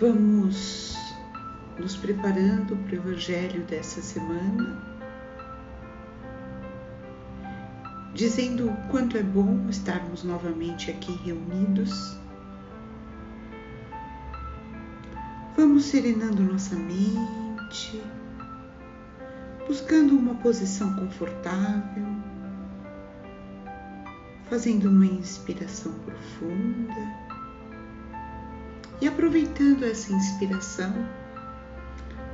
Vamos nos preparando para o Evangelho dessa semana, dizendo o quanto é bom estarmos novamente aqui reunidos. Vamos serenando nossa mente, buscando uma posição confortável, fazendo uma inspiração profunda e aproveitando essa inspiração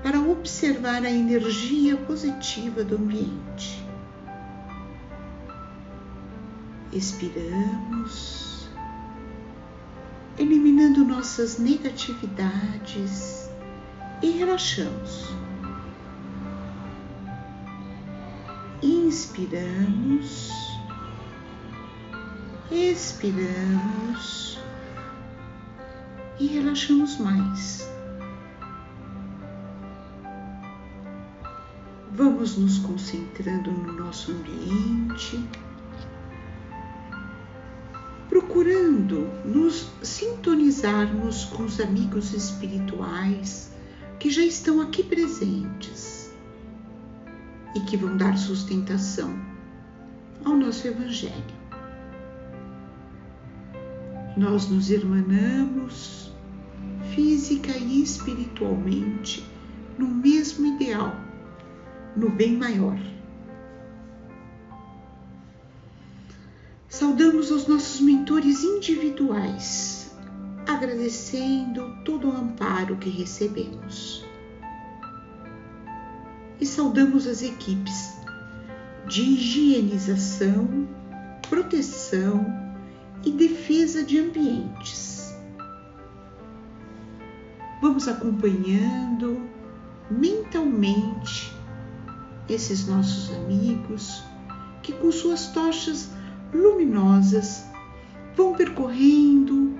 para observar a energia positiva do ambiente. Expiramos, eliminando nossas negatividades e relaxamos. Inspiramos, expiramos e relaxamos mais. Vamos nos concentrando no nosso ambiente, procurando nos sintonizarmos com os amigos espirituais que já estão aqui presentes e que vão dar sustentação ao nosso Evangelho. Nós nos irmanamos física e espiritualmente no mesmo ideal, no bem maior. Saudamos os nossos mentores individuais, agradecendo todo o amparo que recebemos. E saudamos as equipes de higienização, proteção e defesa de ambientes. Vamos acompanhando mentalmente esses nossos amigos que, com suas tochas luminosas, vão percorrendo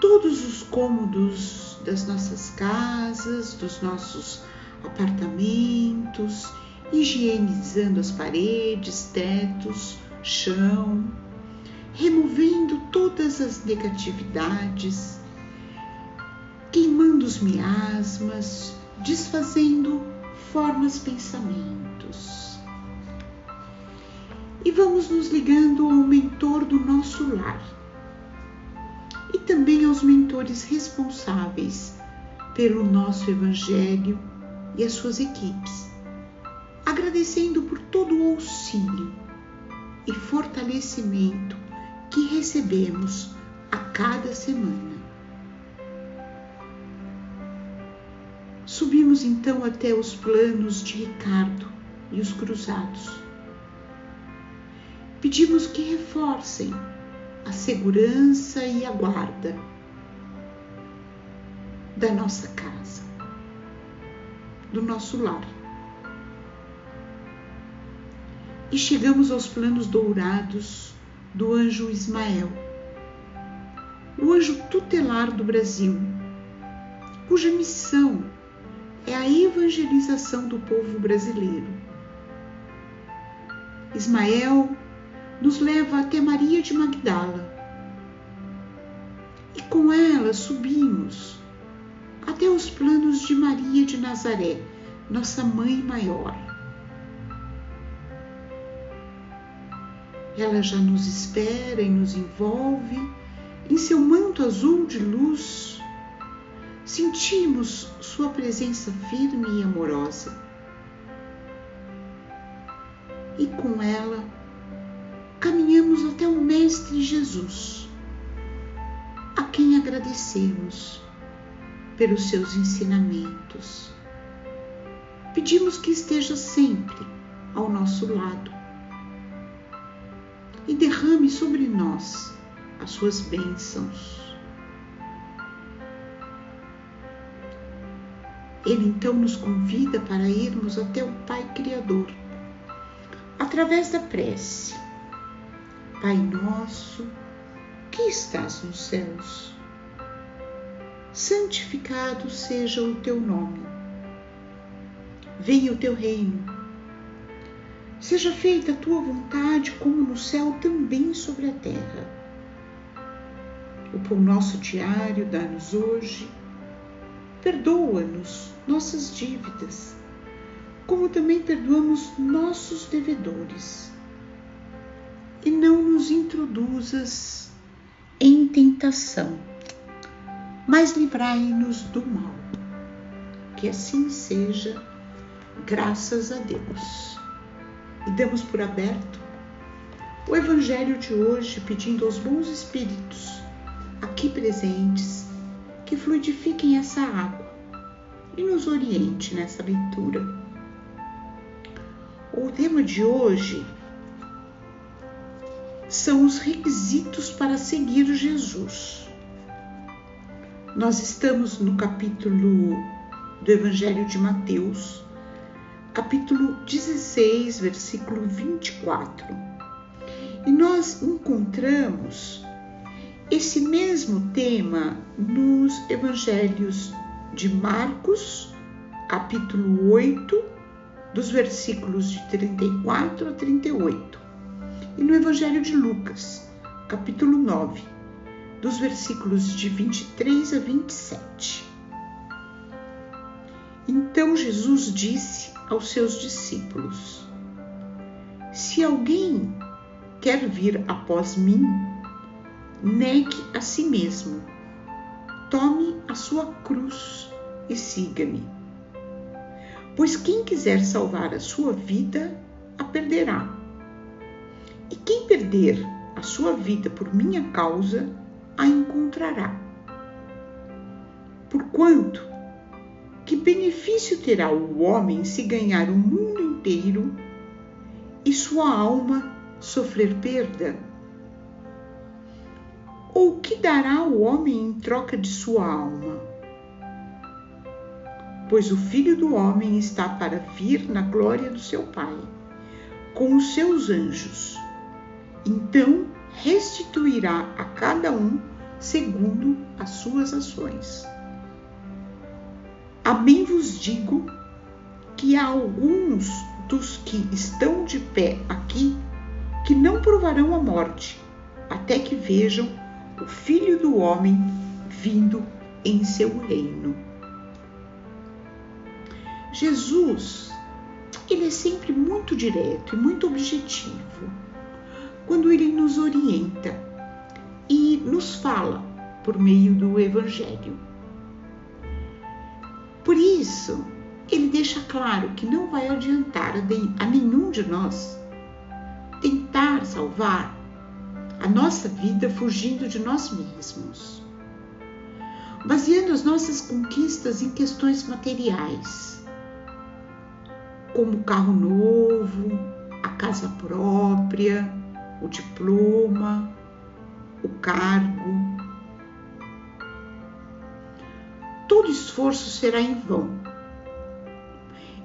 todos os cômodos das nossas casas, dos nossos apartamentos, higienizando as paredes, tetos, chão, removendo todas as negatividades queimando os miasmas, desfazendo formas pensamentos. E vamos nos ligando ao mentor do nosso lar e também aos mentores responsáveis pelo nosso Evangelho e as suas equipes, agradecendo por todo o auxílio e fortalecimento que recebemos a cada semana. Subimos então até os planos de Ricardo e os cruzados. Pedimos que reforcem a segurança e a guarda da nossa casa, do nosso lar. E chegamos aos planos dourados do anjo Ismael, o anjo tutelar do Brasil, cuja missão é a evangelização do povo brasileiro. Ismael nos leva até Maria de Magdala e com ela subimos até os planos de Maria de Nazaré, nossa mãe maior. Ela já nos espera e nos envolve em seu manto azul de luz sentimos Sua presença firme e amorosa. E com ela caminhamos até o Mestre Jesus, a quem agradecemos pelos seus ensinamentos. Pedimos que esteja sempre ao nosso lado e derrame sobre nós as suas bênçãos. Ele então nos convida para irmos até o Pai Criador, através da prece. Pai nosso, que estás nos céus, santificado seja o teu nome. Venha o teu reino. Seja feita a tua vontade, como no céu, também sobre a terra. O pão nosso diário dá-nos hoje perdoa-nos nossas dívidas, como também perdoamos nossos devedores. E não nos introduzas em tentação, mas livrai-nos do mal. Que assim seja, graças a Deus. E damos por aberto o Evangelho de hoje, pedindo aos bons espíritos aqui presentes que fluidifiquem essa água e nos oriente nessa leitura. O tema de hoje são os requisitos para seguir Jesus. Nós estamos no capítulo do Evangelho de Mateus, capítulo 16, versículo 24. E nós encontramos esse mesmo tema nos evangelhos de Marcos, capítulo 8, dos versículos de 34 a 38, e no evangelho de Lucas, capítulo 9, dos versículos de 23 a 27. Então Jesus disse aos seus discípulos: Se alguém quer vir após mim, negue a si mesmo, tome a sua cruz e siga-me. Pois quem quiser salvar a sua vida, a perderá. E quem perder a sua vida por minha causa, a encontrará. Porquanto, que benefício terá o homem se ganhar o mundo inteiro e sua alma sofrer perda? Ou que dará o homem em troca de sua alma? Pois o Filho do Homem está para vir na glória do seu Pai, com os seus anjos. Então restituirá a cada um segundo as suas ações. Amém vos digo que há alguns dos que estão de pé aqui que não provarão a morte, até que vejam o Filho do Homem vindo em seu reino. Jesus, ele é sempre muito direto e muito objetivo quando ele nos orienta e nos fala por meio do Evangelho. Por isso, ele deixa claro que não vai adiantar a nenhum de nós tentar salvar a nossa vida fugindo de nós mesmos, baseando as nossas conquistas em questões materiais, como o carro novo, a casa própria, o diploma, o cargo. Todo esforço será em vão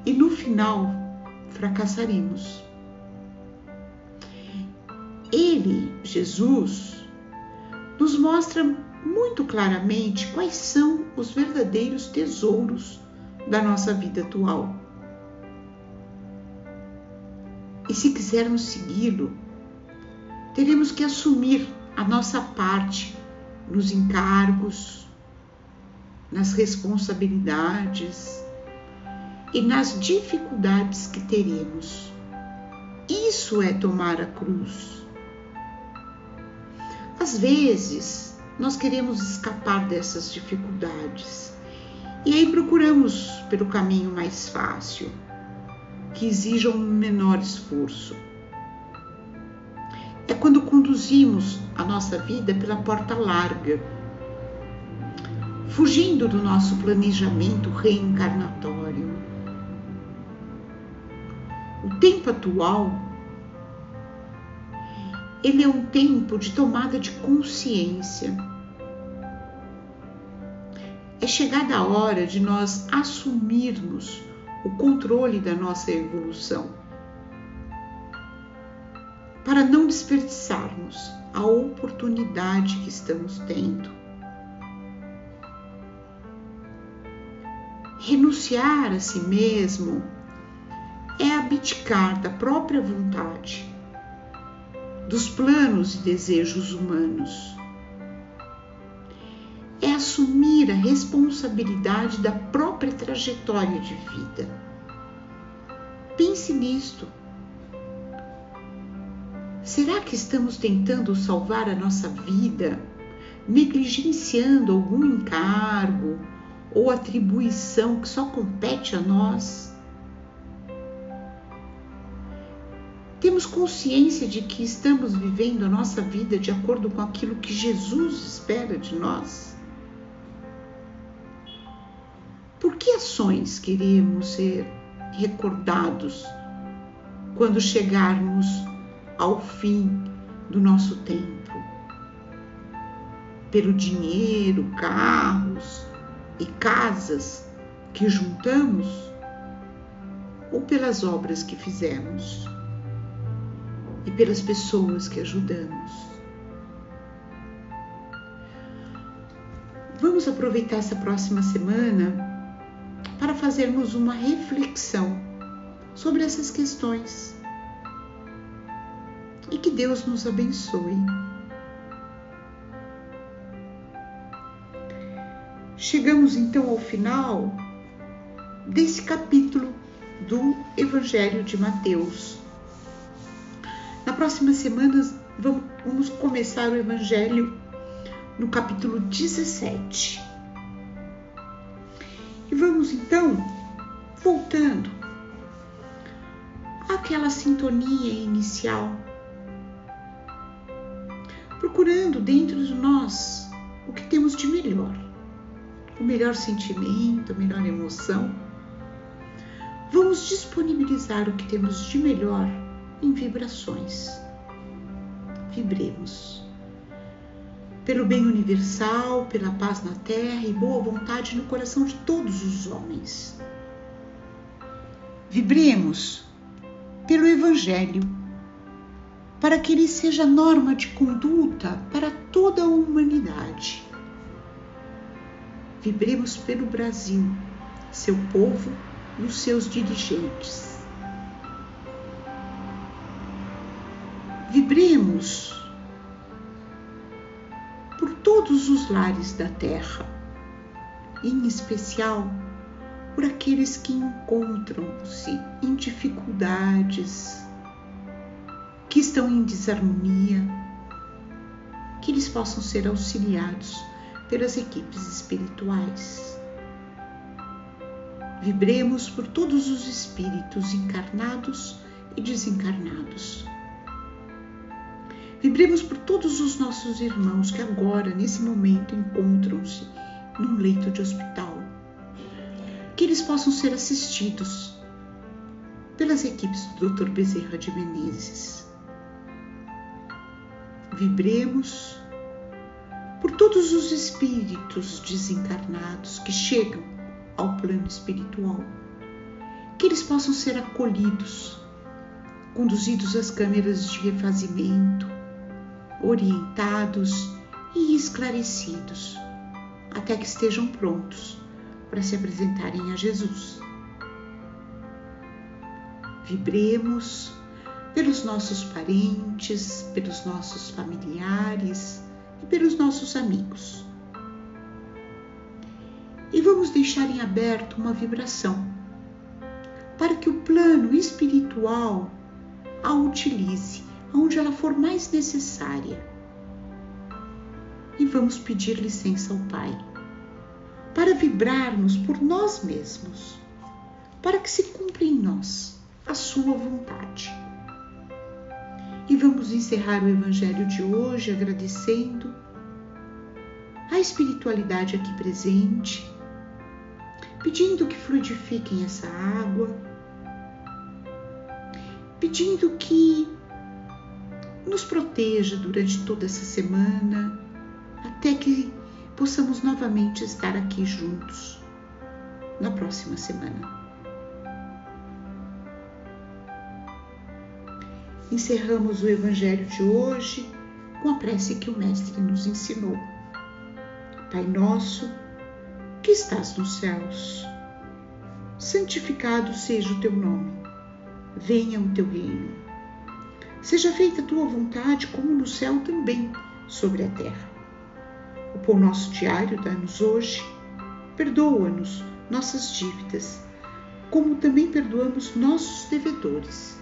e no final fracassaremos. Ele, Jesus, nos mostra muito claramente quais são os verdadeiros tesouros da nossa vida atual. E se quisermos segui-lo, teremos que assumir a nossa parte nos encargos, nas responsabilidades e nas dificuldades que teremos. Isso é tomar a cruz. Às vezes, nós queremos escapar dessas dificuldades e aí procuramos pelo caminho mais fácil, que exija um menor esforço. É quando conduzimos a nossa vida pela porta larga, fugindo do nosso planejamento reencarnatório. O tempo atual ele é um tempo de tomada de consciência. É chegada a hora de nós assumirmos o controle da nossa evolução, para não desperdiçarmos a oportunidade que estamos tendo. Renunciar a si mesmo é abdicar da própria vontade dos planos e desejos humanos. É assumir a responsabilidade da própria trajetória de vida. Pense nisto. Será que estamos tentando salvar a nossa vida, negligenciando algum encargo ou atribuição que só compete a nós? Temos consciência de que estamos vivendo a nossa vida de acordo com aquilo que Jesus espera de nós? Por que ações queremos ser recordados quando chegarmos ao fim do nosso tempo? Pelo dinheiro, carros e casas que juntamos ou pelas obras que fizemos e pelas pessoas que ajudamos? Vamos aproveitar essa próxima semana para fazermos uma reflexão sobre essas questões. E que Deus nos abençoe. Chegamos então ao final desse capítulo do Evangelho de Mateus. Na próxima semana vamos começar o Evangelho no capítulo 17. E vamos então voltando àquela sintonia inicial, procurando dentro de nós o que temos de melhor, o melhor sentimento, a melhor emoção. Vamos disponibilizar o que temos de melhor em vibrações. Vibremos pelo bem universal, pela paz na terra e boa vontade no coração de todos os homens. Vibremos pelo Evangelho, para que ele seja norma de conduta para toda a humanidade. Vibremos pelo Brasil, seu povo e os seus dirigentes. Vibremos todos os lares da terra, em especial por aqueles que encontram-se em dificuldades, que estão em desarmonia, que eles possam ser auxiliados pelas equipes espirituais. Vibremos por todos os espíritos encarnados e desencarnados Vibremos por todos os nossos irmãos que agora, nesse momento, encontram-se num leito de hospital. Que eles possam ser assistidos pelas equipes do Dr. Bezerra de Menezes. Vibremos por todos os espíritos desencarnados que chegam ao plano espiritual. Que eles possam ser acolhidos, conduzidos às câmeras de refazimento, orientados e esclarecidos, até que estejam prontos para se apresentarem a Jesus. Vibremos pelos nossos parentes, pelos nossos familiares e pelos nossos amigos. E vamos deixar em aberto uma vibração para que o plano espiritual a utilize onde ela for mais necessária. E vamos pedir licença ao Pai para vibrarmos por nós mesmos, para que se cumpra em nós a Sua vontade. E vamos encerrar o Evangelho de hoje agradecendo a espiritualidade aqui presente, pedindo que fluidifiquem essa água, pedindo que nos proteja durante toda essa semana, até que possamos novamente estar aqui juntos na próxima semana. Encerramos o Evangelho de hoje com a prece que o Mestre nos ensinou. Pai nosso, que estás nos céus, santificado seja o teu nome, venha o teu reino Seja feita a tua vontade, como no céu também sobre a terra. O pão nosso diário dá-nos hoje. Perdoa-nos nossas dívidas, como também perdoamos nossos devedores.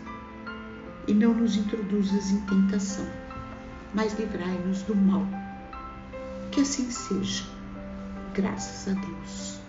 E não nos introduzas em tentação, mas livrai-nos do mal. Que assim seja. Graças a Deus.